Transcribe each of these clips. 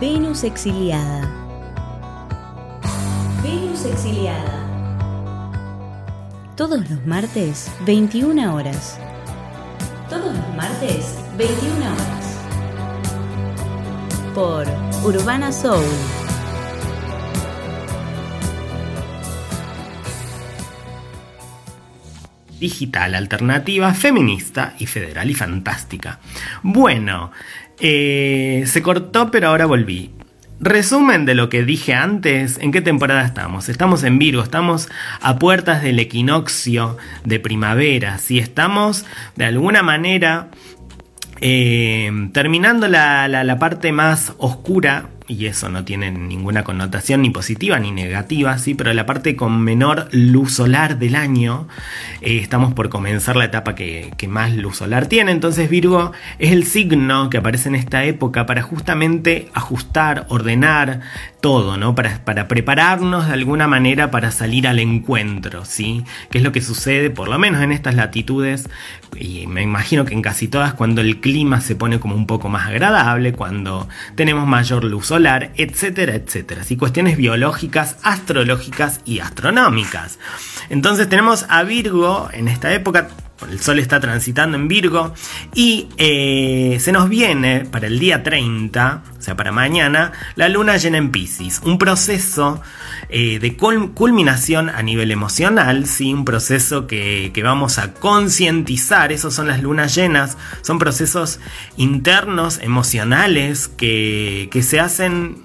Venus exiliada. Venus exiliada. Todos los martes, 21 horas. Todos los martes, 21 horas. Por Urbana Soul. digital, alternativa, feminista y federal y fantástica. Bueno, eh, se cortó pero ahora volví. Resumen de lo que dije antes, ¿en qué temporada estamos? Estamos en Virgo, estamos a puertas del equinoccio de primavera, si estamos de alguna manera eh, terminando la, la parte más oscura y eso no tiene ninguna connotación ni positiva ni negativa, sí, pero la parte con menor luz solar del año, eh, estamos por comenzar la etapa que, más luz solar tiene, entonces Virgo es el signo que aparece en esta época para justamente ajustar, ordenar todo, ¿no? Para, para prepararnos de alguna manera para salir al encuentro, ¿sí? Que es lo que sucede, por lo menos en estas latitudes, y me imagino que en casi todas, cuando el clima se pone como un poco más agradable, cuando tenemos mayor luz solar, etcétera, etcétera. ¿sí? Cuestiones biológicas, astrológicas y astronómicas. Entonces tenemos a Virgo en esta época, el Sol está transitando en Virgo y eh, se nos viene para el día 30, o sea, para mañana, la luna llena en Pisces. Un proceso eh, de culminación a nivel emocional, ¿sí? un proceso que, vamos a concientizar, esos son las lunas llenas, son procesos internos, emocionales, que, que se hacen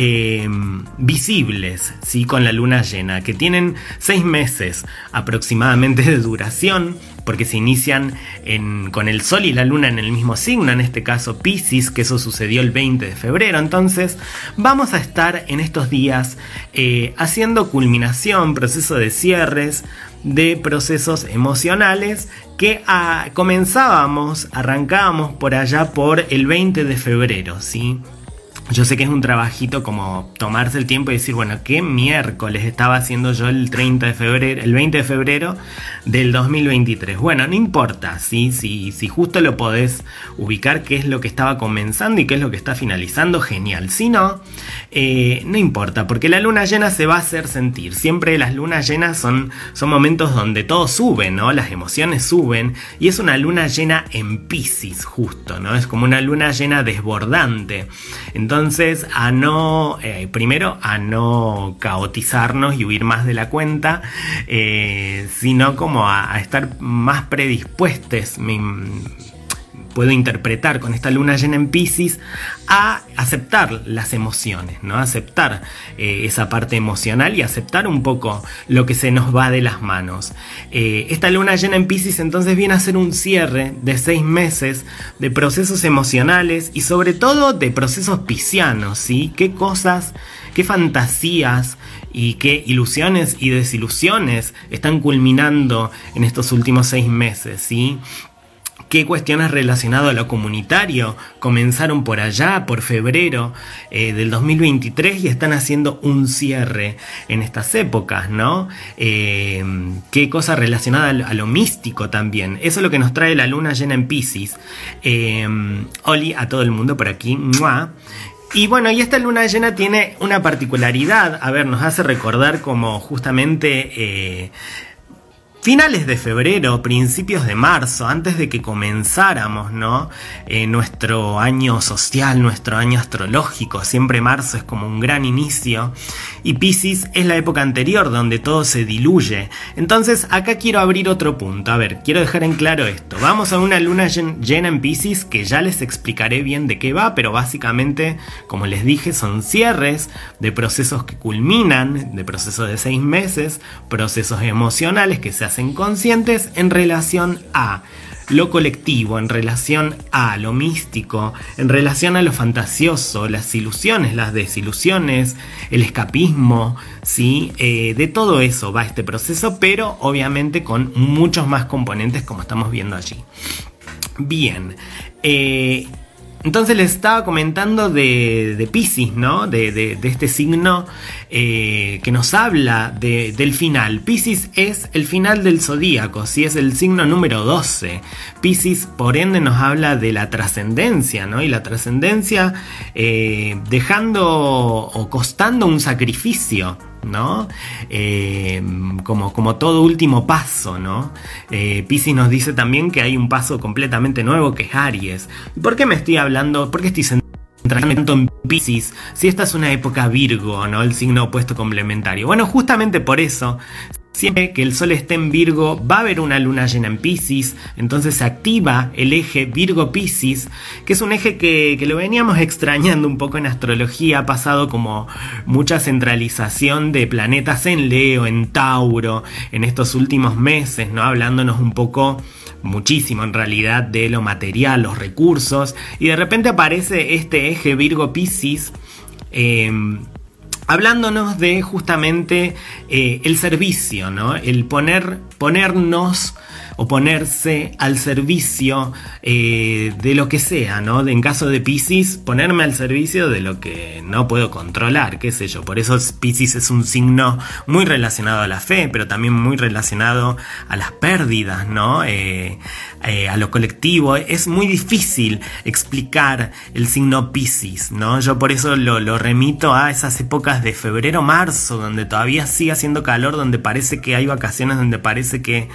Em, visibles ¿sí? con la luna llena, que tienen seis meses aproximadamente de duración, porque se inician con el Sol y la Luna en el mismo signo, en este caso Pisces, que eso sucedió el 20 de febrero. Entonces vamos a estar en estos días eh, haciendo culminación, proceso de cierres, de procesos emocionales que ah, comenzábamos, arrancábamos por allá por el 20 de febrero, ¿sí? Yo sé que es un trabajito como tomarse el tiempo y decir, bueno, ¿qué miércoles estaba haciendo yo el 30 de febrero, el 20 de febrero del 2023? Bueno, no importa, ¿sí? si, si justo lo podés ubicar qué es lo que estaba comenzando y qué es lo que está finalizando, genial. Si no, eh, no importa, porque la luna llena se va a hacer sentir. Siempre las lunas llenas son, son momentos donde todo sube, ¿no? Las emociones suben y es una luna llena en Pisces, justo, ¿no? Es como una luna llena desbordante. Entonces, entonces, a no, eh, primero, a no caotizarnos y huir más de la cuenta, eh, sino como a, estar más predispuestos, puedo interpretar con esta luna llena en Pisces a aceptar las emociones, ¿no? Aceptar eh, esa parte emocional y aceptar un poco lo que se nos va de las manos. Eh, esta luna llena en Pisces entonces viene a ser un cierre de seis meses de procesos emocionales y sobre todo de procesos piscianos, ¿sí? ¿Qué cosas, qué fantasías y qué ilusiones y desilusiones están culminando en estos últimos seis meses, ¿sí? Qué cuestiones relacionadas a lo comunitario comenzaron por allá, por febrero eh, del 2023 y están haciendo un cierre en estas épocas, ¿no? Eh, qué cosa relacionada a lo, místico también. Eso es lo que nos trae la luna llena en Pisces. Eh, Oli a todo el mundo por aquí. Y bueno, y esta luna llena tiene una particularidad, a ver, nos hace recordar como justamente finales de febrero, principios de marzo, antes de que comenzáramos, ¿no? Eh, nuestro año social, nuestro año astrológico, siempre marzo es como un gran inicio, y Pisces es la época anterior donde todo se diluye. Entonces, acá quiero abrir otro punto. A ver, quiero dejar en claro esto. Vamos a una luna llena en Pisces que ya les explicaré bien de qué va, pero básicamente, como les dije, son cierres de procesos que culminan, de procesos de seis meses, procesos emocionales que se hacen conscientes en relación a lo colectivo, en relación a lo místico, en relación a lo fantasioso, las ilusiones, las desilusiones, el escapismo, ¿sí? Eh, de todo eso va este proceso, pero obviamente con muchos más componentes como estamos viendo allí. Bien, eh, entonces les estaba comentando de, de Pisces, ¿no? De, este signo eh, que nos habla del final. Pisces es el final del zodíaco, si es el signo número 12. Pisces, por ende, nos habla de la trascendencia, ¿no? Y la trascendencia eh, dejando o costando un sacrificio. ¿No? Eh, como, como, todo último paso, ¿no? Eh, nos dice también que hay un paso completamente nuevo que es Aries. ¿Por qué me estoy hablando? ¿Por qué estoy centrando en Pisces? Si esta es una época Virgo, ¿no? El signo opuesto complementario. Bueno, justamente por eso Siempre que el Sol esté en Virgo, va a haber una luna llena en Pisces, entonces se activa el eje Virgo-Pisces, que es un eje que, lo veníamos extrañando un poco en astrología, ha pasado como mucha centralización de planetas en Leo, en Tauro, en estos últimos meses, ¿no? Hablándonos un poco muchísimo en realidad de lo material, los recursos, y de repente aparece este eje Virgo-Pisces. Eh, hablándonos de justamente eh, el servicio, ¿no? El poner, ponernos o ponerse al servicio eh, de lo que sea, ¿no? En caso de Pisces, ponerme al servicio de lo que no puedo controlar, qué sé yo. Por eso Pisces es un signo muy relacionado a la fe, pero también muy relacionado a las pérdidas, ¿no? Eh, eh, a lo colectivo. Es muy difícil explicar el signo Pisces, ¿no? Yo por eso lo, remito a esas épocas de febrero, marzo, donde todavía sigue haciendo calor, donde parece que hay vacaciones, donde parece que,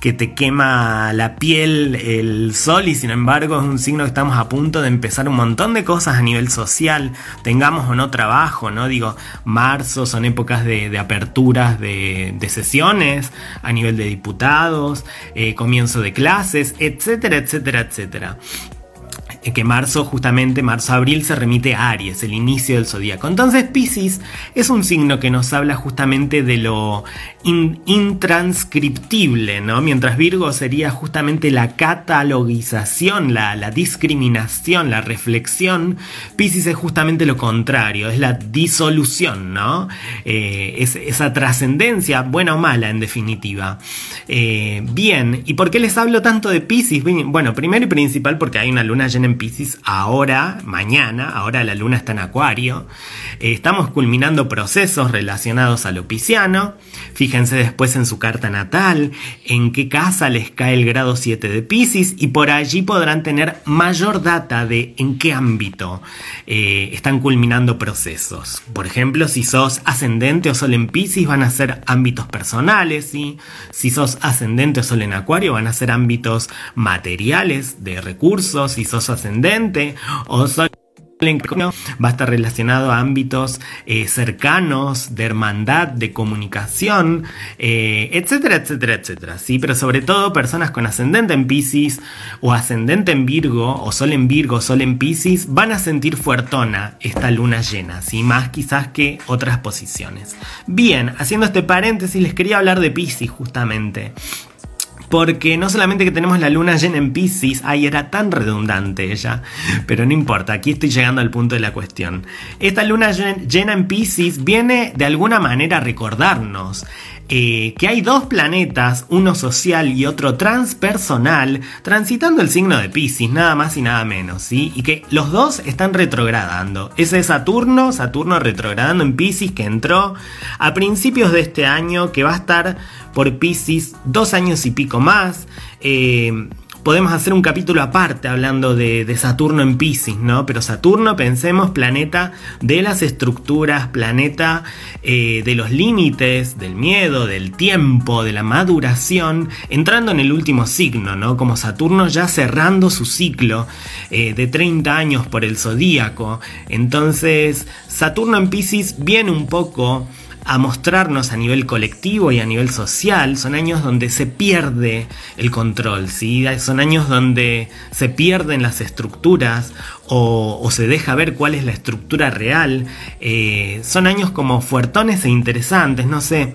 que te quema la piel el sol y sin embargo es un signo que estamos a punto de empezar un montón de cosas a nivel social, tengamos o no trabajo, ¿no? Digo, marzo son épocas de, aperturas de, sesiones a nivel de diputados, eh, comienzo de clases, etcétera, etcétera, etcétera que marzo, justamente marzo-abril, se remite a Aries, el inicio del zodíaco. Entonces Pisces es un signo que nos habla justamente de lo intranscriptible, ¿no? Mientras Virgo sería justamente la catalogización, la, discriminación, la reflexión, Pisces es justamente lo contrario, es la disolución, ¿no? Eh, es, esa trascendencia, buena o mala en definitiva. Eh, bien, ¿y por qué les hablo tanto de Pisces? Bueno, primero y principal porque hay una luna llena en Pisces ahora, mañana, ahora la luna está en Acuario. Eh, estamos culminando procesos relacionados a lo pisciano. Fíjense después en su carta natal, en qué casa les cae el grado 7 de Pisces y por allí podrán tener mayor data de en qué ámbito eh, están culminando procesos. Por ejemplo, si sos ascendente o sol en Pisces van a ser ámbitos personales, si sos ascendente o sol en Acuario van a ser ámbitos materiales de recursos, si sos ascendente o sol va a estar relacionado a ámbitos eh, cercanos de hermandad, de comunicación, eh, etcétera, etcétera, etcétera. ¿sí? Pero sobre todo personas con ascendente en Pisces o ascendente en Virgo o Sol en Virgo, Sol en Pisces van a sentir fuertona esta luna llena, ¿sí? más quizás que otras posiciones. Bien, haciendo este paréntesis les quería hablar de Pisces justamente. Porque no solamente que tenemos la luna llena en Pisces, ay, era tan redundante ella, pero no importa, aquí estoy llegando al punto de la cuestión. Esta luna llena en Pisces viene de alguna manera a recordarnos eh, que hay dos planetas, uno social y otro transpersonal, transitando el signo de Pisces, nada más y nada menos, ¿sí? Y que los dos están retrogradando. Ese es Saturno, Saturno retrogradando en Pisces, que entró a principios de este año, que va a estar por Pisces dos años y pico más. Eh, podemos hacer un capítulo aparte hablando de, Saturno en Pisces, ¿no? Pero Saturno, pensemos, planeta de las estructuras, planeta eh, de los límites, del miedo, del tiempo, de la maduración, entrando en el último signo, ¿no? Como Saturno ya cerrando su ciclo eh, de 30 años por el zodíaco. Entonces, Saturno en Pisces viene un poco a mostrarnos a nivel colectivo y a nivel social, son años donde se pierde el control, ¿sí? son años donde se pierden las estructuras o, se deja ver cuál es la estructura real, eh, son años como fuertones e interesantes, no sé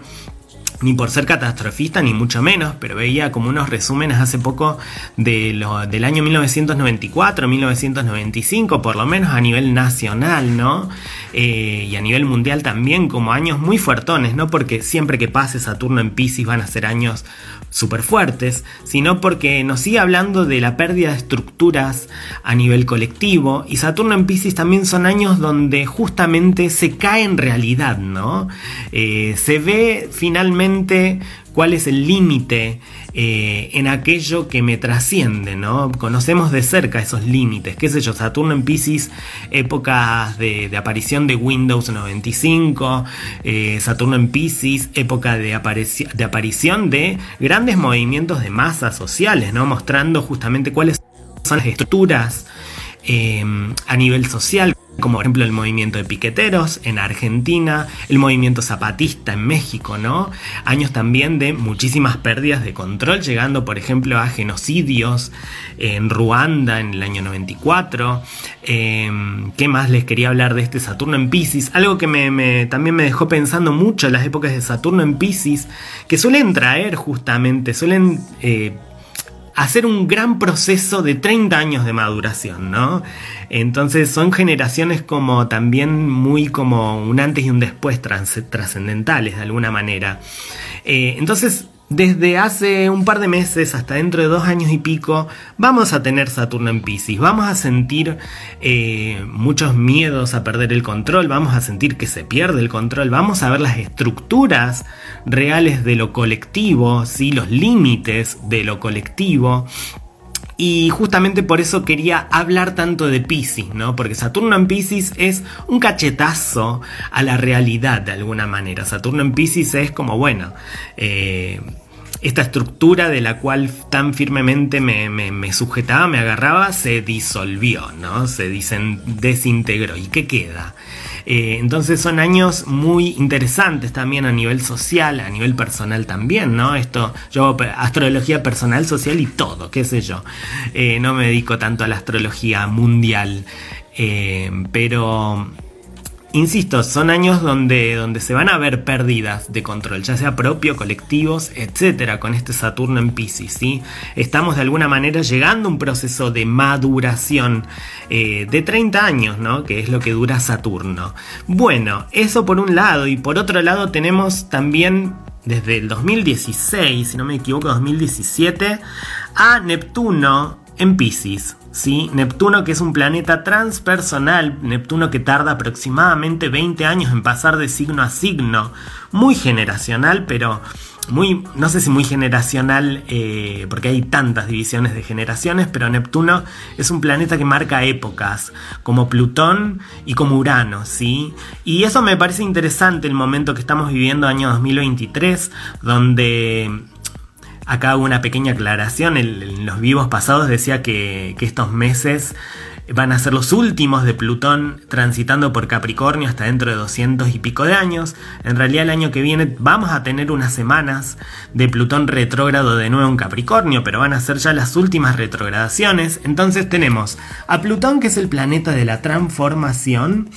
ni por ser catastrofista, ni mucho menos, pero veía como unos resúmenes hace poco de lo, del año 1994, 1995, por lo menos a nivel nacional, ¿no? Eh, y a nivel mundial también como años muy fuertones, no porque siempre que pase Saturno en Pisces van a ser años súper fuertes, sino porque nos sigue hablando de la pérdida de estructuras a nivel colectivo y Saturno en Pisces también son años donde justamente se cae en realidad, ¿no? Eh, se ve finalmente cuál es el límite eh, en aquello que me trasciende, ¿no? Conocemos de cerca esos límites, qué sé yo, Saturno en Pisces, épocas de, aparición de Windows 95, eh, Saturno en Pisces, época de, aparición de grandes movimientos de masas sociales, ¿no? Mostrando justamente cuáles son las estructuras eh, a nivel social como por ejemplo el movimiento de piqueteros en Argentina, el movimiento zapatista en México, ¿no? Años también de muchísimas pérdidas de control, llegando por ejemplo a genocidios en Ruanda en el año 94. Em, ¿Qué más les quería hablar de este Saturno en Pisces? Algo que me, también me dejó pensando mucho las épocas de Saturno en Pisces, que suelen traer justamente, suelen... Eh, hacer un gran proceso de 30 años de maduración, ¿no? Entonces son generaciones como también muy como un antes y un después trascendentales de alguna manera. Eh, entonces desde hace un par de meses hasta dentro de dos años y pico vamos a tener Saturno en Pisces, vamos a sentir eh, muchos miedos a perder el control, vamos a sentir que se pierde el control, vamos a ver las estructuras reales de lo colectivo, ¿sí? los límites de lo colectivo. Y justamente por eso quería hablar tanto de Pisces, ¿no? Porque Saturno en Pisces es un cachetazo a la realidad de alguna manera. Saturno en Pisces es como, bueno, eh, esta estructura de la cual tan firmemente me, sujetaba, me agarraba, se disolvió, ¿no? Se desintegró. ¿Y qué queda? Eh, entonces son años muy interesantes también a nivel social, a nivel personal también, ¿no? Esto, yo astrología personal, social y todo, qué sé yo. Eh, no me dedico tanto a la astrología mundial, eh, pero Insisto, son años donde, donde se van a ver pérdidas de control, ya sea propio, colectivos, etcétera, con este Saturno en Pisces. ¿sí? Estamos de alguna manera llegando a un proceso de maduración eh, de 30 años, ¿no? que es lo que dura Saturno. Bueno, eso por un lado, y por otro lado tenemos también desde el 2016, si no me equivoco, 2017, a Neptuno en Pisces. ¿sí? Neptuno que es un planeta transpersonal, Neptuno que tarda aproximadamente 20 años en pasar de signo a signo, muy generacional, pero muy, no sé si muy generacional, eh, porque hay tantas divisiones de generaciones, pero Neptuno es un planeta que marca épocas, como Plutón y como Urano, ¿sí? Y eso me parece interesante el momento que estamos viviendo, año 2023, donde Acá hago una pequeña aclaración. En, los vivos pasados decía que, estos meses van a ser los últimos de Plutón transitando por Capricornio hasta dentro de 200 y pico de años. En realidad el año que viene vamos a tener unas semanas de Plutón retrógrado de nuevo en Capricornio, pero van a ser ya las últimas retrogradaciones. Entonces tenemos a Plutón que es el planeta de la transformación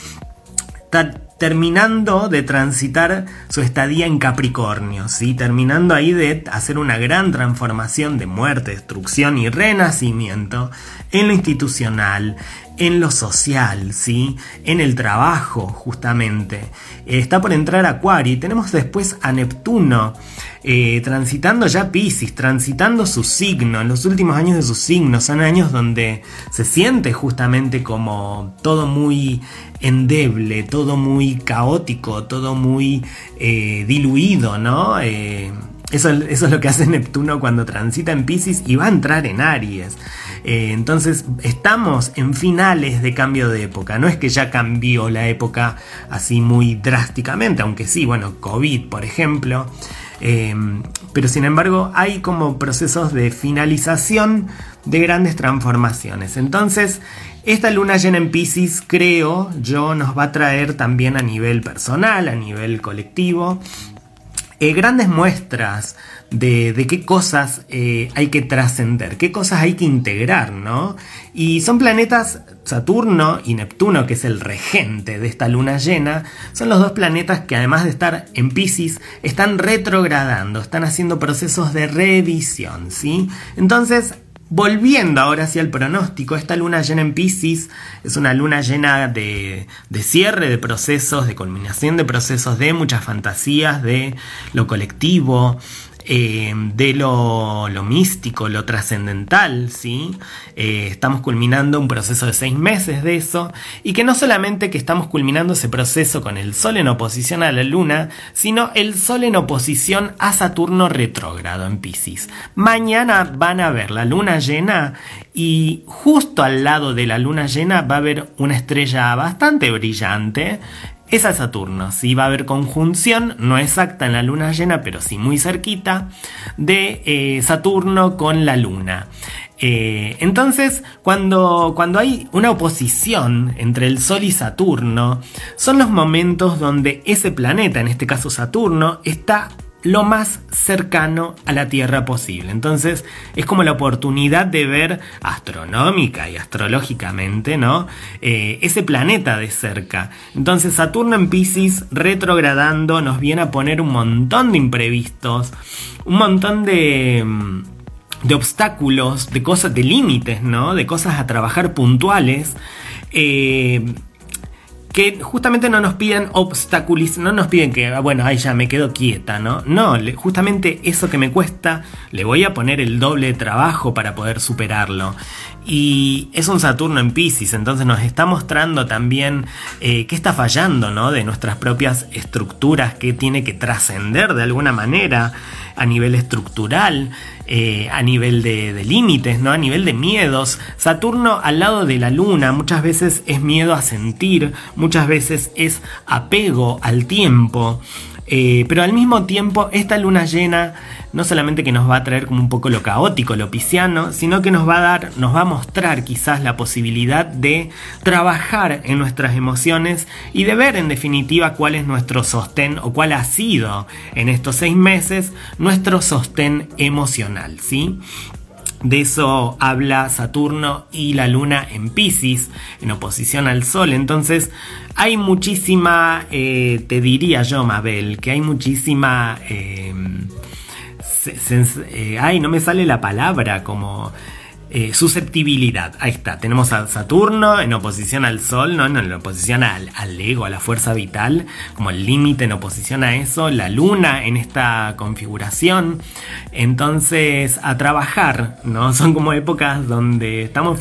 terminando de transitar su estadía en Capricornio, ¿sí? terminando ahí de hacer una gran transformación de muerte, destrucción y renacimiento en lo institucional, en lo social, ¿sí? en el trabajo justamente. está por entrar Acuario y tenemos después a Neptuno eh, transitando ya Pisces, transitando su signo, en los últimos años de su signo, son años donde se siente justamente como todo muy endeble, todo muy caótico, todo muy eh, diluido, ¿no? Eh, eso, es lo que hace Neptuno cuando transita en Pisces y va a entrar en Aries. Entonces estamos en finales de cambio de época. No es que ya cambió la época así muy drásticamente, aunque sí, bueno, COVID por ejemplo. Em, pero sin embargo hay como procesos de finalización de grandes transformaciones. Entonces, esta luna llena en Pisces, creo yo, nos va a traer también a nivel personal, a nivel colectivo, eh, grandes muestras de, qué cosas eh, hay que trascender, qué cosas hay que integrar, ¿no? Y son planetas, Saturno y Neptuno, que es el regente de esta luna llena, son los dos planetas que además de estar en Pisces, están retrogradando, están haciendo procesos de revisión, ¿sí? Entonces, volviendo ahora hacia el pronóstico, esta luna llena en Pisces es una luna llena de, de, cierre de procesos, de culminación de procesos, de muchas fantasías, de lo colectivo, eh, de lo, místico, lo trascendental, ¿sí? Eh, estamos culminando un proceso de seis meses de eso, y que no solamente que estamos culminando ese proceso con el Sol en oposición a la Luna, sino el Sol en oposición a Saturno retrógrado en Pisces. Mañana van a ver la Luna llena y justo al lado de la Luna llena va a haber una estrella bastante brillante es a Saturno. Sí va a haber conjunción, no exacta en la luna llena, pero sí muy cerquita, de eh, Saturno con la luna. Eh, entonces, cuando, cuando hay una oposición entre el Sol y Saturno, son los momentos donde ese planeta, en este caso Saturno, está lo más cercano a la Tierra posible. Entonces es como la oportunidad de ver astronómica y astrológicamente, ¿no? Eh, ese planeta de cerca. Entonces Saturno en Pisces retrogradando nos viene a poner un montón de imprevistos, un montón de mm, de obstáculos, de cosas, de límites, ¿no? De cosas a trabajar puntuales. Eh, que justamente no nos piden obstaculizar, no nos piden que, ah, bueno, ahí ya me quedo quieta, ¿no? No, justamente eso que me cuesta, le voy a poner el doble trabajo para poder superarlo. Y es un Saturno en Pisces, entonces nos está mostrando también eh, qué está fallando, ¿no? De nuestras propias estructuras, que tiene que trascender de alguna manera a nivel estructural, eh, a nivel de, límites, ¿no? A nivel de miedos. Saturno al lado de la luna muchas veces es miedo a sentir, muchas veces es apego al tiempo. Eh, pero al mismo tiempo, esta luna llena no solamente que nos va a traer como un poco lo caótico, lo pisciano, sino que nos va a dar, nos va a mostrar quizás la posibilidad de trabajar en nuestras emociones y de ver en definitiva cuál es nuestro sostén o cuál ha sido en estos seis meses nuestro sostén emocional, ¿sí? De eso habla Saturno y la Luna en Pisces, en oposición al Sol. Entonces, hay muchísima, eh, te diría yo, Mabel, que hay muchísima... Eh, eh, ay, no me sale la palabra como eh, susceptibilidad. Ahí está, tenemos a Saturno en oposición al Sol, ¿no? en oposición al, al ego, a la fuerza vital, como el límite en oposición a eso, la luna en esta configuración. Entonces, a trabajar, ¿no? Son como épocas donde estamos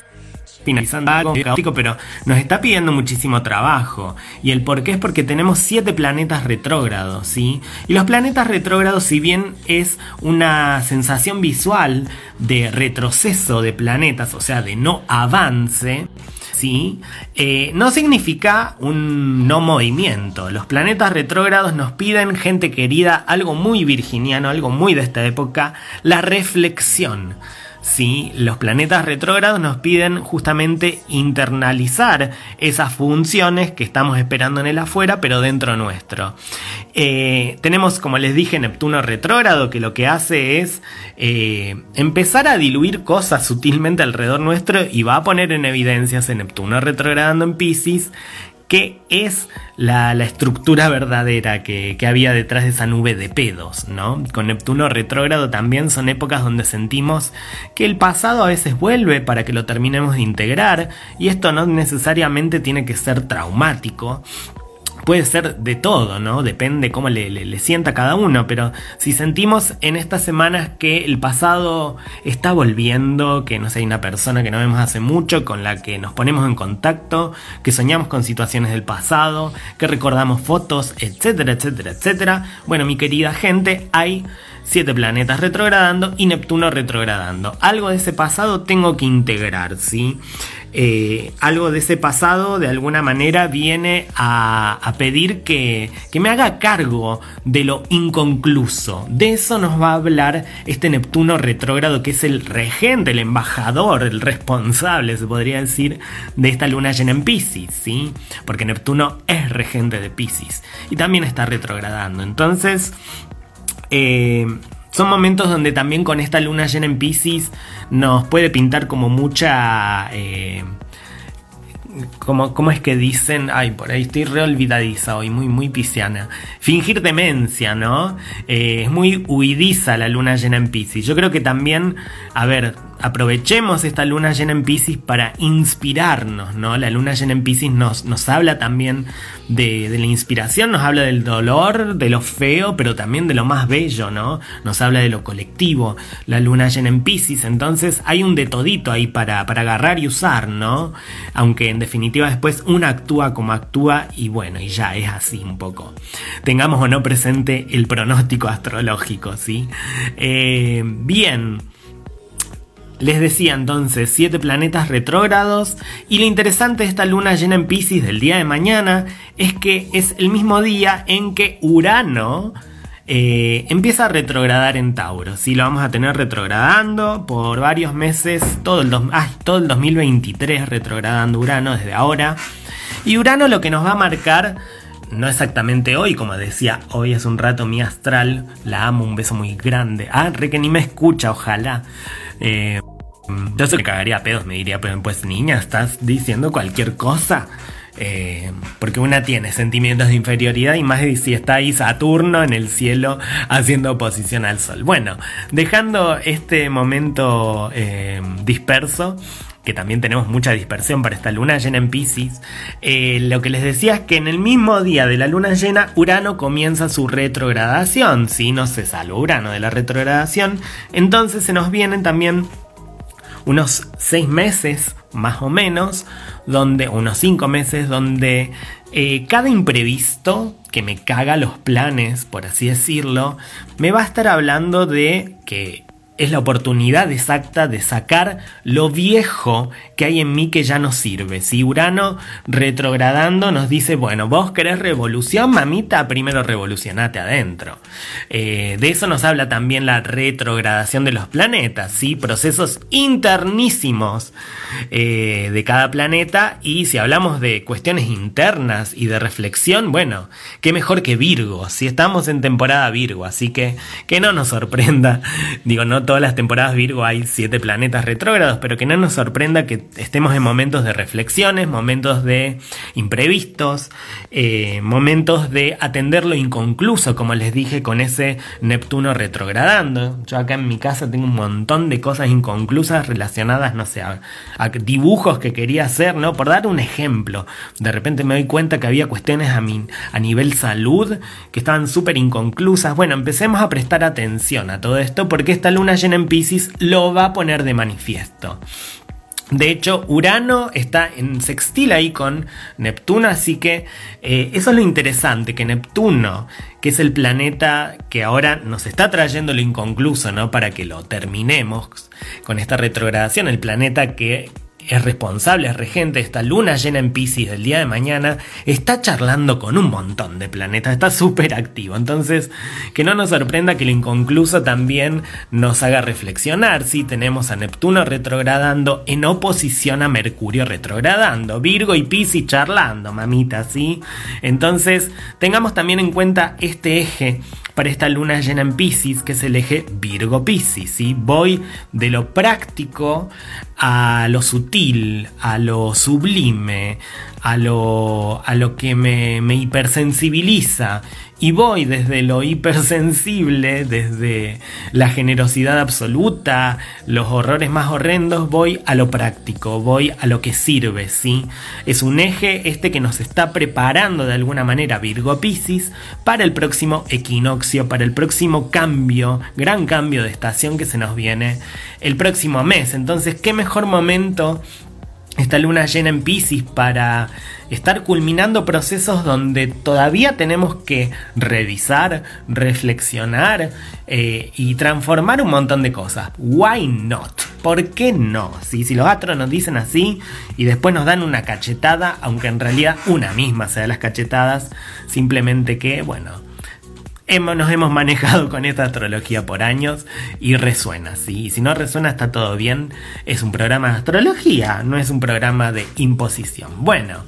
finalizando algo caótico, pero nos está pidiendo muchísimo trabajo. Y el por qué es porque tenemos siete planetas retrógrados, ¿sí? Y los planetas retrógrados, si bien es una sensación visual de retroceso de planetas, o sea, de no avance, ¿sí? Eh, no significa un no movimiento. Los planetas retrógrados nos piden, gente querida, algo muy virginiano, algo muy de esta época, la reflexión. ¿Sí? Los planetas retrógrados nos piden justamente internalizar esas funciones que estamos esperando en el afuera, pero dentro nuestro. Eh, tenemos, como les dije, Neptuno retrógrado, que lo que hace es eh, empezar a diluir cosas sutilmente alrededor nuestro y va a poner en evidencia ese Neptuno retrogradando en Pisces qué es la, estructura verdadera que, había detrás de esa nube de pedos, ¿no? Con Neptuno retrógrado también son épocas donde sentimos que el pasado a veces vuelve para que lo terminemos de integrar y esto no necesariamente tiene que ser traumático, puede ser de todo, ¿no? Depende cómo le, sienta a cada uno, pero si sentimos en estas semanas que el pasado está volviendo, que no sé, hay una persona que no vemos hace mucho, con la que nos ponemos en contacto, que soñamos con situaciones del pasado, que recordamos fotos, etcétera, etcétera, etcétera, bueno, mi querida gente, hay siete planetas retrogradando y Neptuno retrogradando. Algo de ese pasado tengo que integrar, ¿sí? Eh, algo de ese pasado de alguna manera viene a, pedir que, que, me haga cargo de lo inconcluso. De eso nos va a hablar este Neptuno retrógrado que es el regente, el embajador, el responsable, se podría decir, de esta luna llena en Pisces, ¿sí? Porque Neptuno es regente de Pisces y también está retrogradando. Entonces, eh, son momentos donde también con esta luna llena en Pisces nos puede pintar como mucha... Eh, como, ¿Cómo es que dicen? Ay, por ahí estoy re olvidadiza hoy, muy, muy pisciana. Fingir demencia, ¿no? Eh, es muy huidiza la luna llena en Pisces. Yo creo que también, a ver, aprovechemos esta luna llena en Pisces para inspirarnos, ¿no? La luna llena en Pisces nos, nos habla también de, la inspiración, nos habla del dolor, de lo feo, pero también de lo más bello, ¿no? Nos habla de lo colectivo, la luna llena en Pisces, entonces hay un de todito ahí para, para agarrar y usar, ¿no? Aunque en definitiva después una actúa como actúa y bueno, y ya es así un poco. Tengamos o no presente el pronóstico astrológico, ¿sí? Eh, bien. Les decía entonces, siete planetas retrógrados y lo interesante de esta luna llena en Pisces del día de mañana es que es el mismo día en que Urano eh, empieza a retrogradar en Tauro. Sí, lo vamos a tener retrogradando por varios meses, todo el, todo el 2023 retrogradando Urano desde ahora. Y Urano lo que nos va a marcar no exactamente hoy, como decía, hoy es un rato mi astral, la amo, un beso muy grande. Ah, re que ni me escucha, ojalá. Eh, yo se me cagaría pedos, me diría, pero pues niña, estás diciendo cualquier cosa. Eh, porque una tiene sentimientos de inferioridad y más si está ahí Saturno en el cielo haciendo oposición al Sol. Bueno, dejando este momento eh, disperso, que también tenemos mucha dispersión para esta luna llena en Pisces, eh, lo que les decía es que en el mismo día de la luna llena, Urano comienza su retrogradación. Si no se salva Urano de la retrogradación, entonces se nos vienen también unos seis meses más o menos, donde unos cinco meses donde eh, cada imprevisto que me caga los planes, por así decirlo, me va a estar hablando de que es la oportunidad exacta de sacar lo viejo que hay en mí que ya no sirve. Si Urano retrogradando nos dice, bueno, vos querés revolución, mamita, primero revolucionate adentro. Eh, de eso nos habla también la retrogradación de los planetas, ¿sí? procesos internísimos eh, de cada planeta. Y si hablamos de cuestiones internas y de reflexión, bueno, qué mejor que Virgo, si estamos en temporada Virgo, así que que no nos sorprenda, digo, no todas las temporadas Virgo hay siete planetas retrógrados, pero que no nos sorprenda que estemos en momentos de reflexiones, momentos de imprevistos, eh, momentos de atender lo inconcluso, como les dije con ese Neptuno retrogradando. Yo acá en mi casa tengo un montón de cosas inconclusas relacionadas, no sé, a, dibujos que quería hacer, ¿no? Por dar un ejemplo, de repente me doy cuenta que había cuestiones a, mi, a nivel salud que estaban súper inconclusas. Bueno, empecemos a prestar atención a todo esto porque esta luna en Pisces lo va a poner de manifiesto. De hecho, Urano está en sextil ahí con Neptuno, así que eh, eso es lo interesante, que Neptuno, que es el planeta que ahora nos está trayendo lo inconcluso, ¿no? Para que lo terminemos con esta retrogradación, el planeta que es responsable, es regente, esta luna llena en Pisces del día de mañana, está charlando con un montón de planetas, está súper activo. Entonces, que no nos sorprenda que lo inconcluso también nos haga reflexionar. Si tenemos a Neptuno retrogradando en oposición a Mercurio retrogradando, Virgo y Pisces charlando, mamita, ¿sí? Entonces, tengamos también en cuenta este eje para esta luna llena en Pisces, que es el eje Virgo-Pisces. ¿sí? Voy de lo práctico a lo sutil, a lo sublime, a lo, a lo que me, me hipersensibiliza y voy desde lo hipersensible, desde la generosidad absoluta, los horrores más horrendos, voy a lo práctico, voy a lo que sirve, ¿sí? Es un eje este que nos está preparando de alguna manera Virgo Piscis para el próximo equinoccio, para el próximo cambio, gran cambio de estación que se nos viene el próximo mes. Entonces, ¿qué mejor momento esta luna llena en Pisces para estar culminando procesos donde todavía tenemos que revisar, reflexionar eh, y transformar un montón de cosas. Why not? ¿Por qué no? Si, si los astros nos dicen así y después nos dan una cachetada, aunque en realidad una misma sea las cachetadas, simplemente que, bueno, nos hemos manejado con esta astrología por años y resuena, ¿sí? Y si no resuena está todo bien, es un programa de astrología, no es un programa de imposición. Bueno,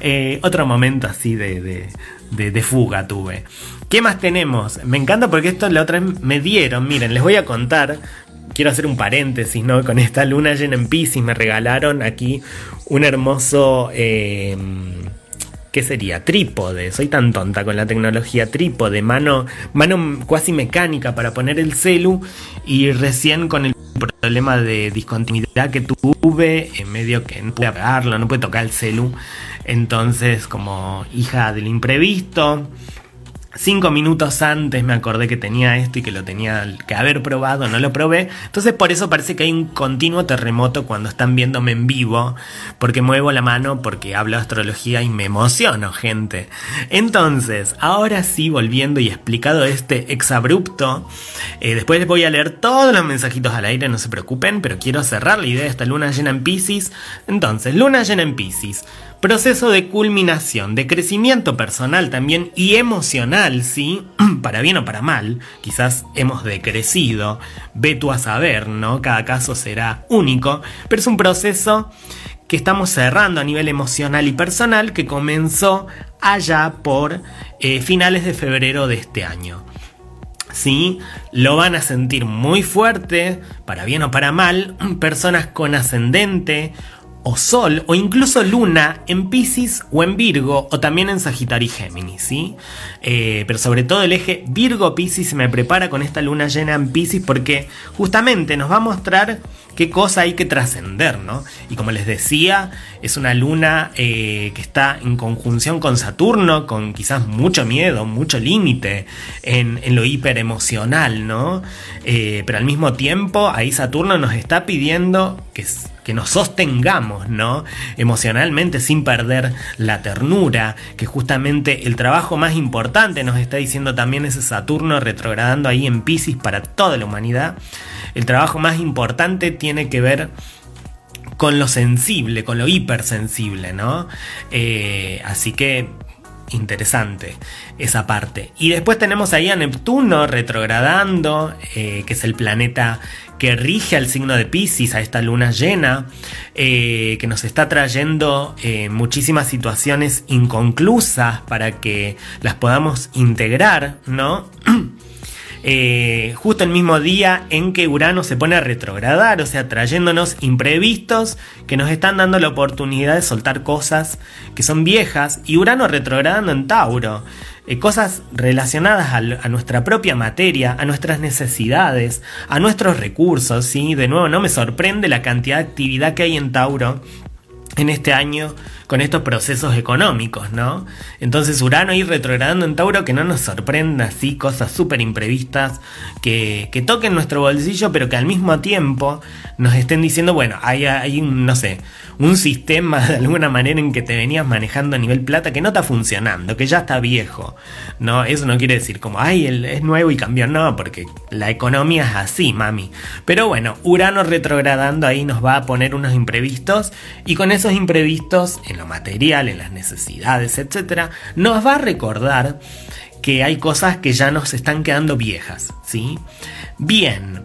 eh, otro momento así de, de, fuga tuve. ¿Qué más tenemos? Me encanta porque esto la otra vez me dieron, miren, les voy a contar, quiero hacer un paréntesis, ¿no? Con esta luna llena en Pisces me regalaron aquí un hermoso... Eh, ¿Qué sería? Trípode. Soy tan tonta con la tecnología. Trípode, mano, mano cuasi mecánica para poner el celu. Y recién con el problema de discontinuidad que tuve, en medio que no pude apagarlo, no pude tocar el celu. Entonces, como hija del imprevisto, Cinco minutos antes me acordé que tenía esto y que lo tenía que haber probado, no lo probé. Entonces por eso parece que hay un continuo terremoto cuando están viéndome en vivo, porque muevo la mano, porque hablo astrología y me emociono, gente. Entonces, ahora sí, volviendo y explicado este exabrupto, eh, después les voy a leer todos los mensajitos al aire, no se preocupen, pero quiero cerrar la idea de esta luna llena en Pisces. Entonces, luna llena en Pisces. Proceso de culminación, de crecimiento personal también y emocional, ¿sí? para bien o para mal, quizás hemos decrecido, ve tú a saber, ¿no? Cada caso será único, pero es un proceso que estamos cerrando a nivel emocional y personal que comenzó allá por eh, finales de febrero de este año. ¿sí? Lo van a sentir muy fuerte, para bien o para mal, personas con ascendente o Sol o incluso Luna en Pisces o en Virgo o también en Sagitario y Géminis, ¿sí? Eh, pero sobre todo el eje Virgo-Pisces se me prepara con esta luna llena en Pisces porque justamente nos va a mostrar qué cosa hay que trascender, ¿no? Y como les decía, es una luna eh, que está en conjunción con Saturno, con quizás mucho miedo, mucho límite en, lo hiper emocional, ¿no? Eh, pero al mismo tiempo, ahí Saturno nos está pidiendo que, que nos sostengamos, ¿no? Emocionalmente sin perder la ternura, que justamente el trabajo más importante nos está diciendo también ese Saturno retrogradando ahí en Pisces para toda la humanidad. El trabajo más importante tiene que ver con lo sensible, con lo hipersensible, ¿no? Eh, así que interesante esa parte. Y después tenemos ahí a Neptuno retrogradando, eh, que es el planeta que rige al signo de Pisces, a esta luna llena, eh, que nos está trayendo muchísimas situaciones inconclusas para que las podamos integrar, ¿no? Eh, justo el mismo día en que Urano se pone a retrogradar, o sea, trayéndonos imprevistos que nos están dando la oportunidad de soltar cosas que son viejas y Urano retrogradando en Tauro. Eh, cosas relacionadas a, nuestra propia materia, a nuestras necesidades, a nuestros recursos, ¿sí? De nuevo, no me sorprende la cantidad de actividad que hay en Tauro en este año con estos procesos económicos, ¿no? Entonces Urano ir retrogradando en Tauro que no nos sorprenda así cosas súper imprevistas que, que, toquen nuestro bolsillo pero que al mismo tiempo nos estén diciendo, bueno, hay, hay no sé, un sistema de alguna manera en que te venías manejando a nivel plata que no está funcionando, que ya está viejo. No, eso no quiere decir como, ay, es nuevo y cambió, no, porque la economía es así, mami. Pero bueno, Urano retrogradando ahí nos va a poner unos imprevistos y con esos imprevistos en material, en las necesidades, etcétera, nos va a recordar que hay cosas que ya nos están quedando viejas, ¿sí? Bien,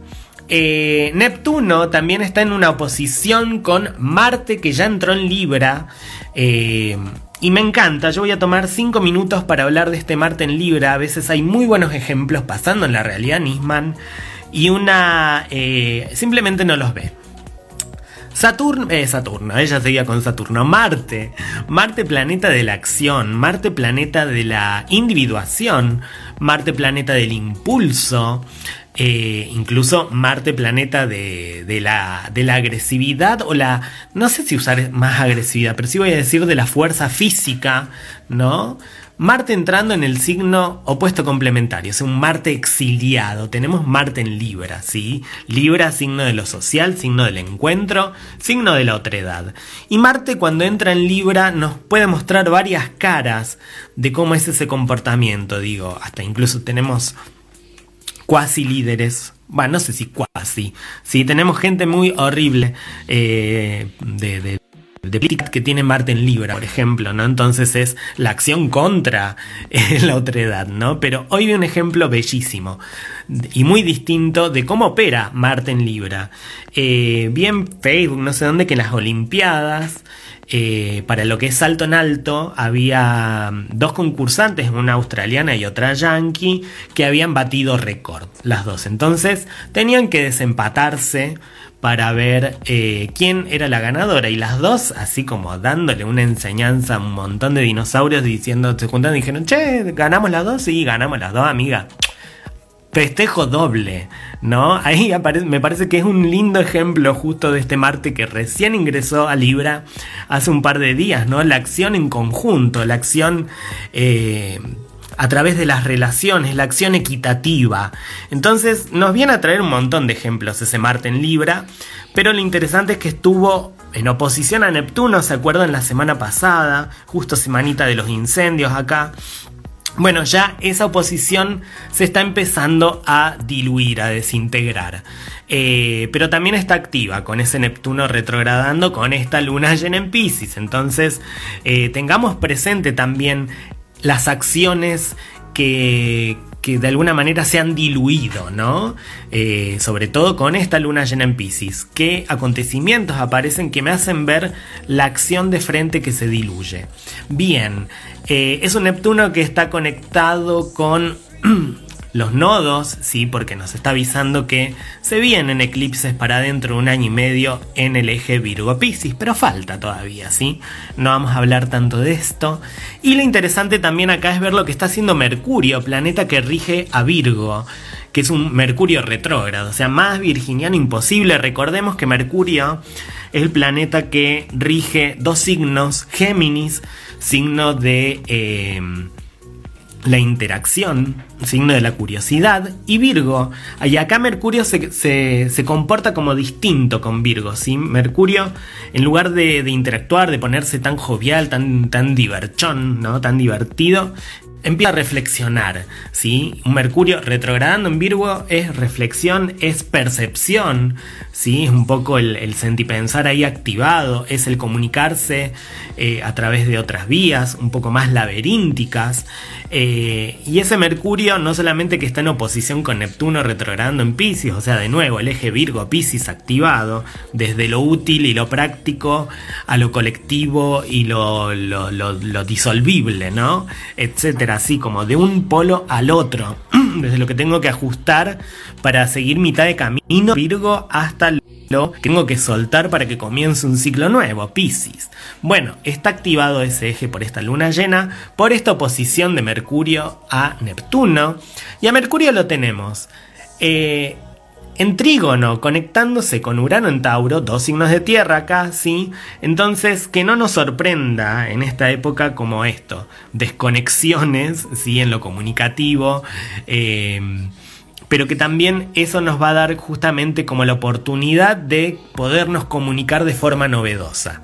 eh, Neptuno también está en una oposición con Marte que ya entró en Libra. Eh, y me encanta, yo voy a tomar 5 minutos para hablar de este Marte en Libra. A veces hay muy buenos ejemplos pasando en la realidad Nisman. Y una eh, simplemente no los ve. Saturno, eh, Saturno, ella seguía con Saturno. Marte, Marte planeta de la acción, Marte planeta de la individuación, Marte planeta del impulso, eh, incluso Marte, planeta de, la, de, la, agresividad o la, no sé si usar más agresividad, pero sí voy a decir de la fuerza física, ¿no? Marte entrando en el signo opuesto complementario, es un Marte exiliado. Tenemos Marte en Libra, ¿sí? Libra, signo de lo social, signo del encuentro, signo de la otredad. Y Marte cuando entra en Libra nos puede mostrar varias caras de cómo es ese comportamiento, digo, hasta incluso tenemos cuasi líderes. Bueno, no sé si cuasi. Sí, tenemos gente muy horrible eh, de, de, que tiene Marte en Libra, por ejemplo, ¿no? Entonces es la acción contra eh, la otra edad, ¿no? Pero hoy vi un ejemplo bellísimo y muy distinto de cómo opera Marte en Libra. Eh, bien Facebook, no sé dónde, que en las Olimpiadas eh, para lo que es salto en alto había dos concursantes, una australiana y otra yankee, que habían batido récord, las dos. Entonces tenían que desempatarse para ver eh, quién era la ganadora. Y las dos, así como dándole una enseñanza a un montón de dinosaurios, diciendo, se juntaron y dijeron, che, ganamos las dos, sí, ganamos las dos, amiga festejo doble, ¿no? Ahí me parece que es un lindo ejemplo justo de este Marte que recién ingresó a Libra hace un par de días, ¿no? La acción en conjunto, la acción eh, a través de las relaciones, la acción equitativa. Entonces nos viene a traer un montón de ejemplos ese Marte en Libra, pero lo interesante es que estuvo en oposición a Neptuno, ¿se acuerdan la semana pasada? Justo semanita de los incendios acá. Bueno, ya esa oposición se está empezando a diluir, a desintegrar. Eh, pero también está activa con ese Neptuno retrogradando con esta luna llena en Pisces. Entonces, eh, tengamos presente también las acciones que, que de alguna manera se han diluido, ¿no? Eh, sobre todo con esta luna llena en Pisces. ¿Qué acontecimientos aparecen que me hacen ver la acción de frente que se diluye? Bien, eh, es un Neptuno que está conectado con los nodos, sí, porque nos está avisando que se vienen eclipses para dentro de un año y medio en el eje Virgo Piscis, pero falta todavía, sí. No vamos a hablar tanto de esto. Y lo interesante también acá es ver lo que está haciendo Mercurio, planeta que rige a Virgo que es un Mercurio retrógrado, o sea, más virginiano imposible. Recordemos que Mercurio es el planeta que rige dos signos, Géminis, signo de eh, la interacción, signo de la curiosidad, y Virgo. Y acá Mercurio se, comporta como distinto con Virgo, ¿sí? Mercurio, en lugar de, interactuar, de ponerse tan jovial, tan, tan diverchón, ¿no? Tan divertido, empieza a reflexionar, ¿sí? Un Mercurio retrogradando en Virgo es reflexión, es percepción, ¿sí? Es un poco el, el sentipensar ahí activado, es el comunicarse eh, a través de otras vías, un poco más laberínticas. Eh, y ese Mercurio no solamente que está en oposición con Neptuno retrogradando en Pisces, o sea, de nuevo, el eje Virgo-Pisces activado, desde lo útil y lo práctico a lo colectivo y lo, lo, lo disolvible, ¿no? Etcétera, así como de un polo al otro, desde lo que tengo que ajustar para seguir mitad de camino Virgo hasta lo tengo que soltar para que comience un ciclo nuevo, Pisces. Bueno, está activado ese eje por esta luna llena, por esta oposición de Mercurio a Neptuno, y a Mercurio lo tenemos. Eh, en trígono, conectándose con Urano en Tauro, dos signos de tierra acá, ¿sí? Entonces, que no nos sorprenda en esta época como esto, desconexiones, ¿sí? En lo comunicativo, eh, pero que también eso nos va a dar justamente como la oportunidad de podernos comunicar de forma novedosa.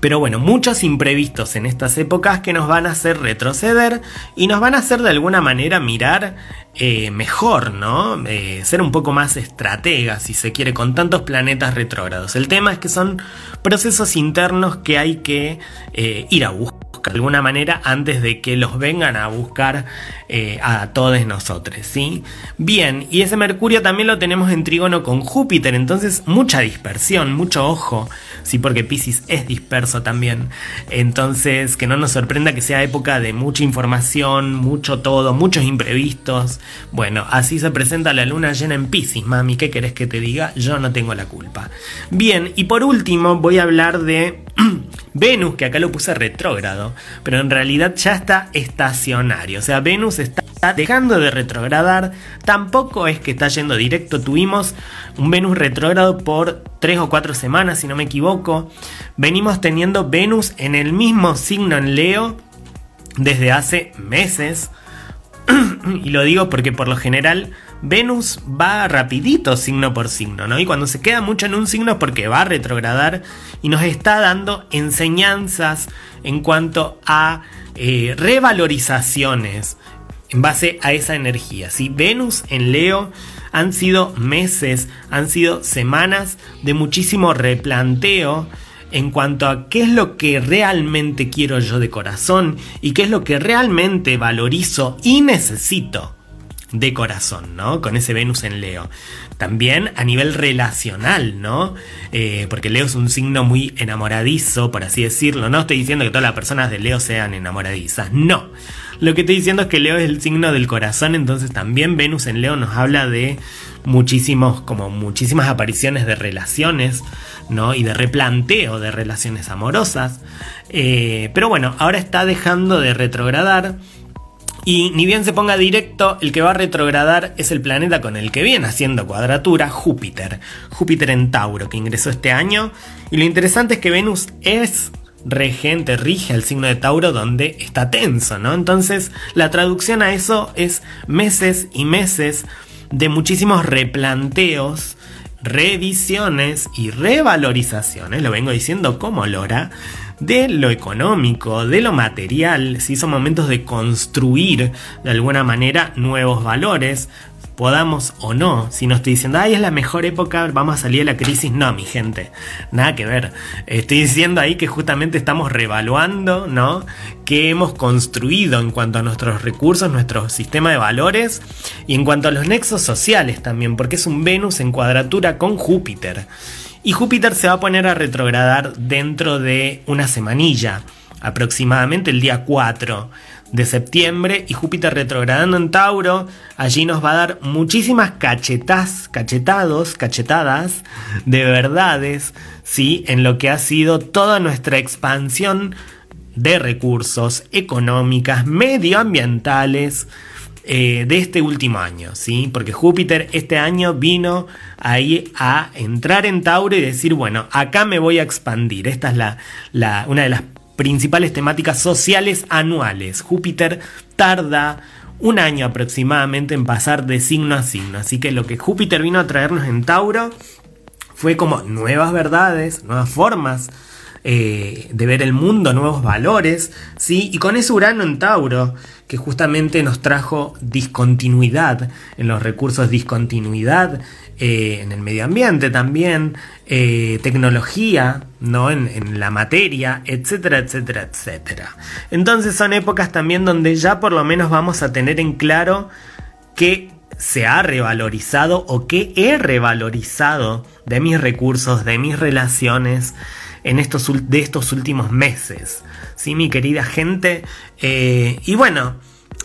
Pero bueno, muchos imprevistos en estas épocas que nos van a hacer retroceder y nos van a hacer de alguna manera mirar eh, mejor, ¿no? Eh, ser un poco más estratega, si se quiere, con tantos planetas retrógrados. El tema es que son procesos internos que hay que eh, ir a buscar de alguna manera antes de que los vengan a buscar eh, a todos nosotros, ¿sí? Bien, y ese Mercurio también lo tenemos en trígono con Júpiter, entonces mucha dispersión, mucho ojo, sí, porque Pisces es disperso también, entonces que no nos sorprenda que sea época de mucha información, mucho todo, muchos imprevistos, bueno, así se presenta la luna llena en Pisces, mami, ¿qué querés que te diga? Yo no tengo la culpa. Bien, y por último voy a hablar de Venus, que acá lo puse retrógrado, pero en realidad ya está estacionario. O sea, Venus está dejando de retrogradar. Tampoco es que está yendo directo. Tuvimos un Venus retrógrado por 3 o 4 semanas, si no me equivoco. Venimos teniendo Venus en el mismo signo en Leo desde hace meses. y lo digo porque por lo general Venus va rapidito signo por signo, ¿no? Y cuando se queda mucho en un signo es porque va a retrogradar y nos está dando enseñanzas en cuanto a eh, revalorizaciones en base a esa energía. Si Venus en Leo han sido meses, han sido semanas de muchísimo replanteo en cuanto a qué es lo que realmente quiero yo de corazón y qué es lo que realmente valorizo y necesito de corazón, ¿no? Con ese Venus en Leo. También a nivel relacional, ¿no? Eh, porque Leo es un signo muy enamoradizo, por así decirlo. No estoy diciendo que todas las personas de Leo sean enamoradizas, no. Lo que estoy diciendo es que Leo es el signo del corazón, entonces también Venus en Leo nos habla de muchísimos, como muchísimas apariciones de relaciones, ¿no? Y de replanteo de relaciones amorosas. Eh, pero bueno, ahora está dejando de retrogradar Y ni bien se ponga directo, el que va a retrogradar es el planeta con el que viene haciendo cuadratura, Júpiter. Júpiter en Tauro, que ingresó este año. Y lo interesante es que Venus es regente, rige el signo de Tauro donde está tenso, ¿no? Entonces, la traducción a eso es meses y meses de muchísimos replanteos, revisiones y revalorizaciones, lo vengo diciendo como Lora, de lo económico, de lo material, si son momentos de construir de alguna manera nuevos valores, podamos o no, si no estoy diciendo, ay, es la mejor época, vamos a salir de la crisis, no, mi gente, nada que ver. Estoy diciendo ahí que justamente estamos revaluando, ¿no? Que hemos construido en cuanto a nuestros recursos, nuestro sistema de valores y en cuanto a los nexos sociales también, porque es un Venus en cuadratura con Júpiter. Y Júpiter se va a poner a retrogradar dentro de una semanilla, aproximadamente el día 4 de septiembre y Júpiter retrogradando en Tauro, allí nos va a dar muchísimas cachetas, cachetados, cachetadas de verdades, ¿sí? En lo que ha sido toda nuestra expansión de recursos económicas, medioambientales, eh, de este último año, ¿sí? Porque Júpiter este año vino ahí a entrar en Tauro y decir, bueno, acá me voy a expandir. Esta es la, una de las principales temáticas sociales anuales. Júpiter tarda un año aproximadamente en pasar de signo a signo. Así que lo que Júpiter vino a traernos en Tauro fue como nuevas verdades, nuevas formas eh, de ver el mundo, nuevos valores, ¿sí? Y con ese Urano en Tauro, que justamente nos trajo discontinuidad en los recursos, discontinuidad eh, en el medio ambiente también, eh, tecnología, ¿no? En, la materia, etcétera, etcétera, etcétera. Entonces son épocas también donde ya por lo menos vamos a tener en claro que se ha revalorizado o que he revalorizado de mis recursos, de mis relaciones, en estos, de estos últimos meses. ¿Sí, mi querida gente? Eh, y bueno,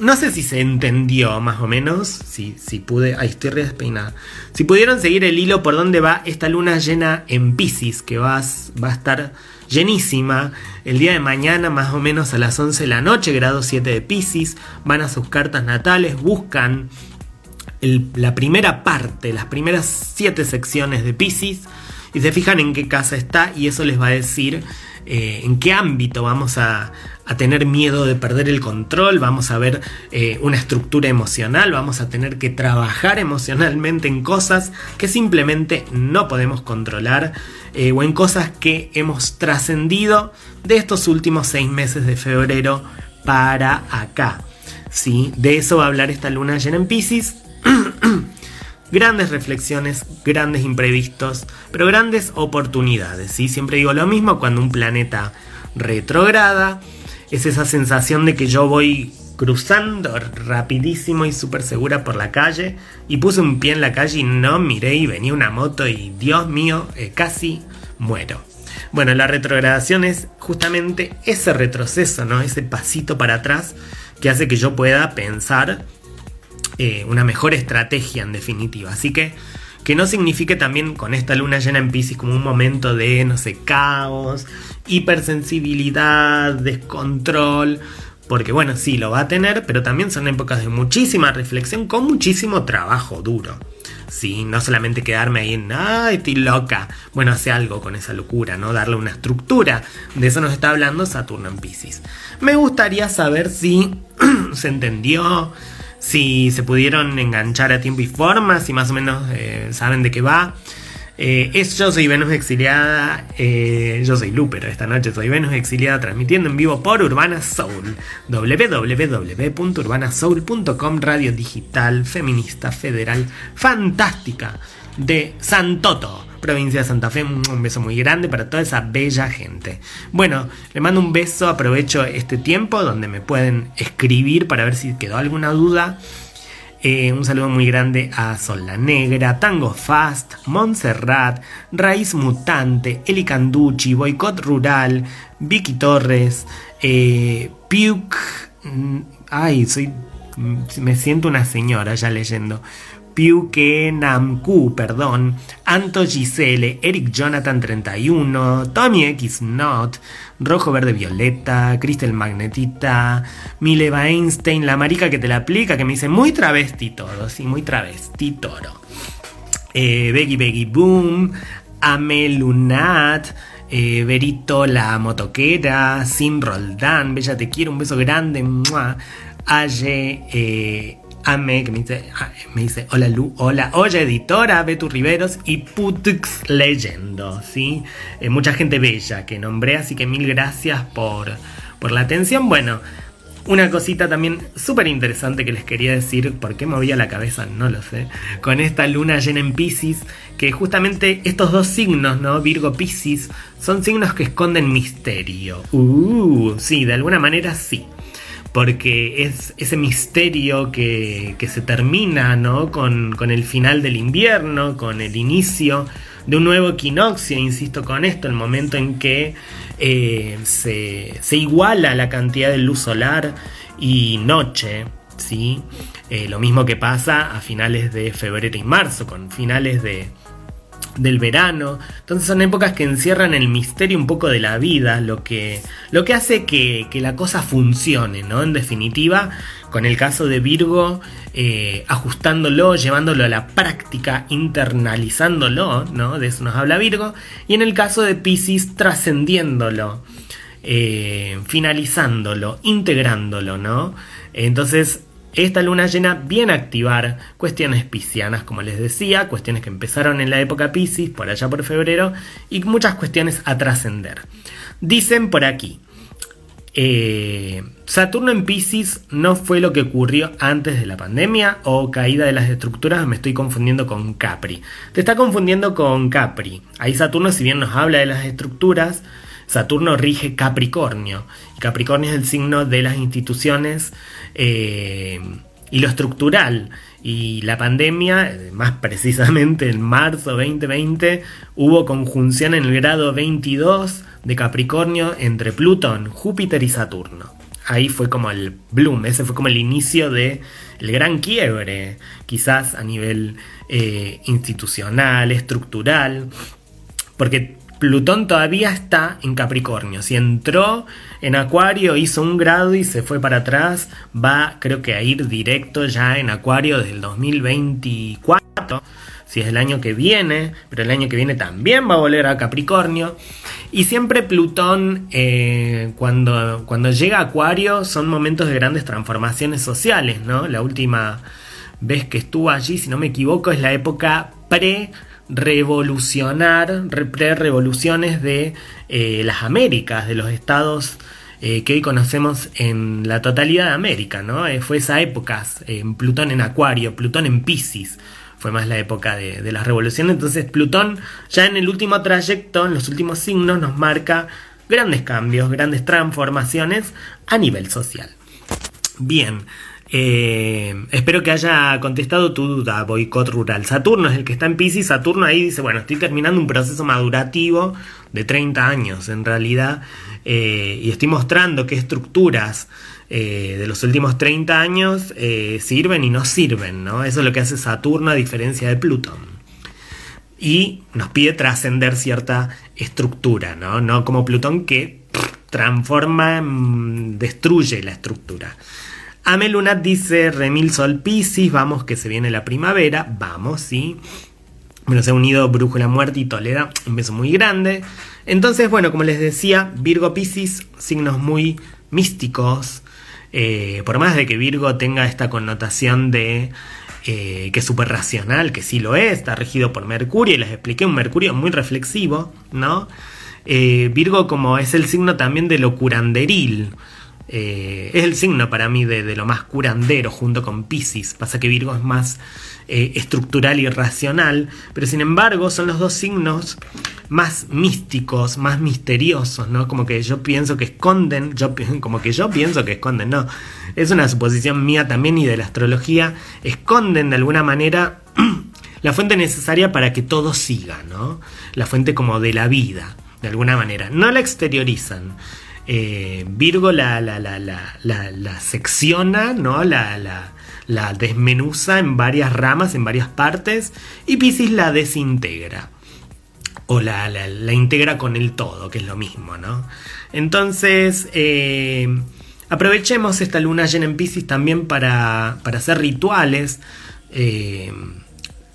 no sé si se entendió más o menos, si, si pude, ahí estoy despeinada. Si pudieron seguir el hilo por dónde va esta luna llena en Pisces, que va, va a estar llenísima el día de mañana más o menos a las 11 de la noche, grado 7 de Pisces, van a sus cartas natales, buscan la primera parte, las primeras 7 secciones de Pisces y se fijan en qué casa está y eso les va a decir eh, en qué ámbito vamos a, tener miedo de perder el control, vamos a ver eh, una estructura emocional, vamos a tener que trabajar emocionalmente en cosas que simplemente no podemos controlar eh, o en cosas que hemos trascendido de estos últimos seis meses de febrero para acá. ¿sí? De eso va a hablar esta luna llena en Pisces. grandes reflexiones, grandes imprevistos, pero grandes oportunidades. ¿sí? Siempre digo lo mismo cuando un planeta retrograda, es esa sensación de que yo voy cruzando rapidísimo y súper segura por la calle y puse un pie en la calle y no miré y venía una moto y Dios mío, eh, casi muero. Bueno, la retrogradación es justamente ese retroceso, ¿no? Ese pasito para atrás que hace que yo pueda pensar eh, una mejor estrategia en definitiva. Así que que no signifique también con esta luna llena en Pisces como un momento de, no sé, caos, hipersensibilidad, descontrol, porque bueno, sí, lo va a tener, pero también son épocas de muchísima reflexión con muchísimo trabajo duro. Sí, no solamente quedarme ahí en, ay, estoy loca. Bueno, hace algo con esa locura, ¿no? Darle una estructura. De eso nos está hablando Saturno en Pisces. Me gustaría saber si se entendió, si se pudieron enganchar a tiempo y forma, si más o menos eh, saben de qué va. Eh, es Yo soy Venus Exiliada, eh, yo soy Lu, esta noche soy Venus Exiliada transmitiendo en vivo por Urbana Soul, www.urbanasoul.com, radio digital, feminista, federal, fantástica de Santoto provincia de Santa Fe. Un beso muy grande para toda esa bella gente. Bueno, le mando un beso, aprovecho este tiempo donde me pueden escribir para ver si quedó alguna duda. Eh, un saludo muy grande a Sol la Negra, Tango Fast, Montserrat, Raíz Mutante, Eli Canducci, Boicot Rural, Vicky Torres, eh, Puke. Mm, ay, soy. Me siento una señora ya leyendo. Piuke Namku, perdón, Anto Gisele, Eric Jonathan 31, Tommy X Not, Rojo Verde Violeta, Crystal Magnetita, Mileva Einstein, la marica que te la aplica, que me dice muy travesti todo, sí, muy travesti toro. Eh, Beggy Beggy Boom, Amelunat, eh, Berito la motoquera, Sin Roldán, Bella te quiero, un beso grande, Aye, eh, Ame, que me dice, ah, me dice, hola Lu, hola, oye editora, Betu Riveros y Putix Leyendo, ¿sí? Eh, mucha gente bella que nombré, así que mil gracias por, por la atención. Bueno, una cosita también súper interesante que les quería decir, ¿por qué movía la cabeza? No lo sé. Con esta luna llena en Pisces, que justamente estos dos signos, ¿no? Virgo Pisces, son signos que esconden misterio. Uh, sí, de alguna manera sí porque es ese misterio que, se termina ¿no? con, el final del invierno, con el inicio de un nuevo equinoccio, insisto con esto, el momento en que eh, se, iguala la cantidad de luz solar y noche, ¿sí? Eh, lo mismo que pasa a finales de febrero y marzo, con finales de, del verano. Entonces son épocas que encierran el misterio un poco de la vida, lo que, lo que hace que, la cosa funcione, ¿no? En definitiva, con el caso de Virgo, eh, ajustándolo, llevándolo a la práctica, internalizándolo, ¿no? De eso nos habla Virgo. Y en el caso de Pisces, trascendiéndolo, eh, finalizándolo, integrándolo, ¿no? Entonces esta luna llena viene a activar cuestiones piscianas, como les decía, cuestiones que empezaron en la época Piscis, por allá por febrero, y muchas cuestiones a trascender. Dicen por aquí, eh, Saturno en Pisces no fue lo que ocurrió antes de la pandemia o caída de las estructuras, me estoy confundiendo con Capri. Te está confundiendo con Capri. Ahí Saturno, si bien nos habla de las estructuras, Saturno rige Capricornio. Capricornio es el signo de las instituciones eh, y lo estructural. Y la pandemia, más precisamente en marzo 2020, hubo conjunción en el grado 22 de Capricornio entre Plutón, Júpiter y Saturno. Ahí fue como el bloom, ese fue como el inicio de el gran quiebre, quizás a nivel eh, institucional, estructural, porque Plutón todavía está en Capricornio. Si entró en Acuario, hizo un grado y se fue para atrás, va creo que a ir directo ya en Acuario desde el 2024, si es el año que viene, pero el año que viene también va a volver a Capricornio. Y siempre Plutón, eh, cuando, cuando llega a Acuario, son momentos de grandes transformaciones sociales, ¿no? La última vez que estuvo allí, si no me equivoco, es la época pre- revolucionar, pre-revoluciones de eh, las Américas, de los estados eh, que hoy conocemos en la totalidad de América, ¿no? Eh, fue esa época, Plutón en Acuario, Plutón en Pisces, fue más la época de, de las revoluciones, entonces Plutón ya en el último trayecto, en los últimos signos, nos marca grandes cambios, grandes transformaciones a nivel social. Bien, eh, espero que haya contestado tu duda, boicot rural. Saturno es el que está en Pisces. Saturno ahí dice, bueno, estoy terminando un proceso madurativo de 30 años en realidad eh, y estoy mostrando qué estructuras eh, de los últimos 30 años sirven y no sirven, ¿no? Eso es lo que hace Saturno a diferencia de Plutón. Y nos pide trascender cierta estructura, ¿no? No como Plutón que transforma, mm, destruye la estructura. Amelunat dice Remil Sol Piscis, vamos que se viene la primavera, vamos, sí. Bueno, se ha unido Brújula Muerte y Toledo, un beso muy grande. Entonces, bueno, como les decía, Virgo Piscis, signos muy místicos. Eh, por más de que Virgo tenga esta connotación de eh, que es súper racional, que sí lo es, está regido por Mercurio, y les expliqué un Mercurio muy reflexivo, ¿no? Eh, Virgo como es el signo también de lo curanderil, eh, es el signo para mí de, lo más curandero junto con Pisces. Pasa que Virgo es más eh, estructural y racional, pero sin embargo son los dos signos más místicos, más misteriosos, ¿no? Como que yo pienso que esconden, yo, como que yo pienso que esconden, no. Es una suposición mía también y de la astrología, esconden de alguna manera la fuente necesaria para que todo siga, ¿no? La fuente como de la vida, de alguna manera. No la exteriorizan eh, Virgo la, secciona, ¿no? La, la desmenuza en varias ramas, en varias partes, y Pisces la desintegra. O la, integra con el todo, que es lo mismo, ¿no? Entonces, eh, aprovechemos esta luna llena en Pisces también para, hacer rituales. Eh,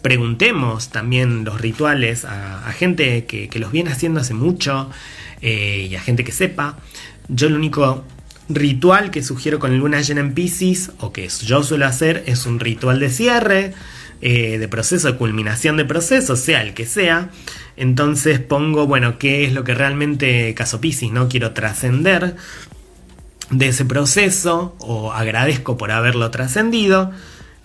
preguntemos también los rituales a, gente que, los viene haciendo hace mucho eh, y a gente que sepa. Yo el único ritual que sugiero con luna llena en Pisces, o que yo suelo hacer, es un ritual de cierre, eh, de proceso, de culminación de proceso, sea el que sea. Entonces pongo, bueno, qué es lo que realmente, caso Pisces, ¿no? Quiero trascender de ese proceso, o agradezco por haberlo trascendido.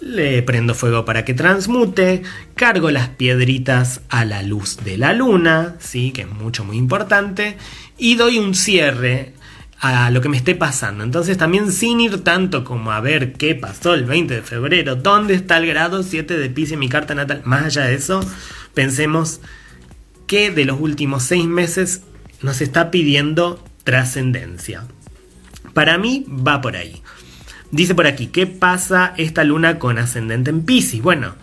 Le prendo fuego para que transmute, cargo las piedritas a la luz de la luna, sí, que es mucho muy importante, y doy un cierre a lo que me esté pasando. Entonces también sin ir tanto como a ver qué pasó el 20 de febrero, dónde está el grado 7 de Pisces en mi carta natal, más allá de eso, pensemos que de los últimos seis meses nos está pidiendo trascendencia. Para mí va por ahí. Dice por aquí, ¿qué pasa esta luna con ascendente en Pisces? Bueno,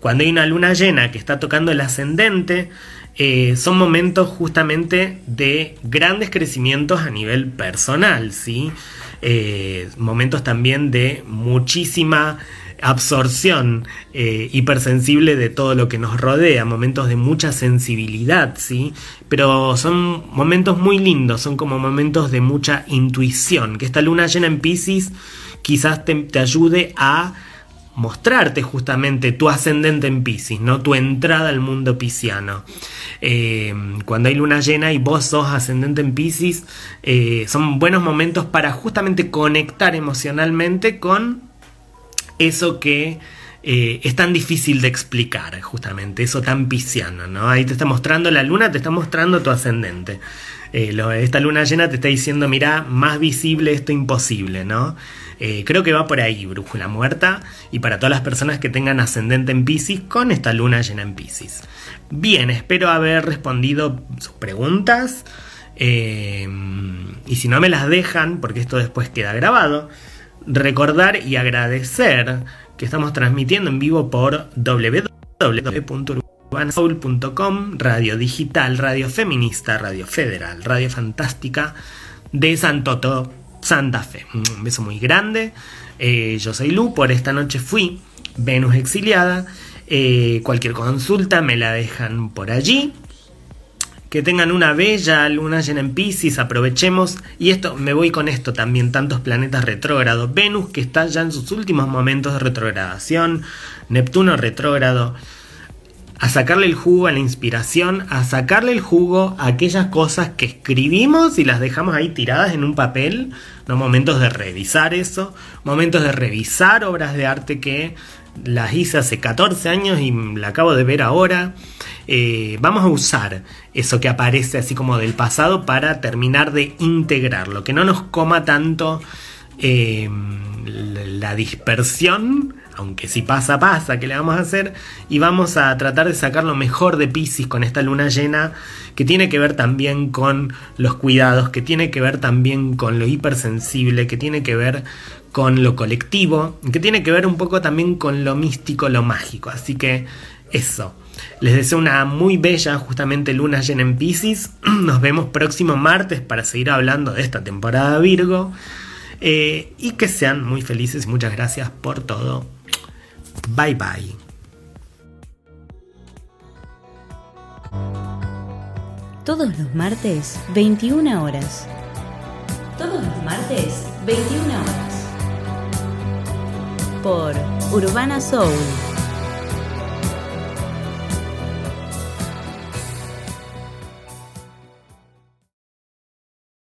cuando hay una luna llena que está tocando el ascendente, eh, son momentos justamente de grandes crecimientos a nivel personal, ¿sí? Eh, momentos también de muchísima absorción eh, hipersensible de todo lo que nos rodea, momentos de mucha sensibilidad, ¿sí? Pero son momentos muy lindos, son como momentos de mucha intuición, que esta luna llena en Pisces quizás te ayude a mostrarte justamente tu ascendente en Pisces, ¿no? Tu entrada al mundo pisciano. Eh, cuando hay luna llena y vos sos ascendente en Pisces, eh, son buenos momentos para justamente conectar emocionalmente con eso que eh, es tan difícil de explicar, justamente, eso tan pisciano, ¿no? Ahí te está mostrando la luna, te está mostrando tu ascendente. esta luna llena te está diciendo, mira, más visible esto imposible, ¿no? Eh, creo que va por ahí, brújula muerta, y para todas las personas que tengan ascendente en Pisces con esta luna llena en Pisces. Bien, espero haber respondido sus preguntas. Eh, y si no me las dejan, porque esto después queda grabado, recordar y agradecer que estamos transmitiendo en vivo por www.urbanasoul.com, radio digital, radio feminista, radio federal, radio fantástica de Santoto Santa Fe. Un beso muy grande. Eh, yo soy Lu, por esta noche fui Venus exiliada. Eh, cualquier consulta me la dejan por allí. Que tengan una bella luna llena en Pisces, aprovechemos. Y esto, me voy con esto también, tantos planetas retrógrados. Venus que está ya en sus últimos momentos de retrogradación. Neptuno retrógrado a sacarle el jugo a la inspiración, a sacarle el jugo a aquellas cosas que escribimos y las dejamos ahí tiradas en un papel, ¿no? momentos de revisar eso, momentos de revisar obras de arte que las hice hace 14 años y la acabo de ver ahora. Eh, vamos a usar eso que aparece así como del pasado para terminar de integrarlo, que no nos coma tanto eh, la dispersión aunque si pasa, pasa, ¿qué le vamos a hacer? Y vamos a tratar de sacar lo mejor de Pisces con esta luna llena, que tiene que ver también con los cuidados, que tiene que ver también con lo hipersensible, que tiene que ver con lo colectivo, que tiene que ver un poco también con lo místico, lo mágico. Así que eso. Les deseo una muy bella, justamente luna llena en Pisces. Nos vemos próximo martes para seguir hablando de esta temporada Virgo. Eh, y que sean muy felices. Muchas gracias por todo. Bye bye. Todos los martes, 21 horas. Todos los martes, 21 horas. Por Urbana Soul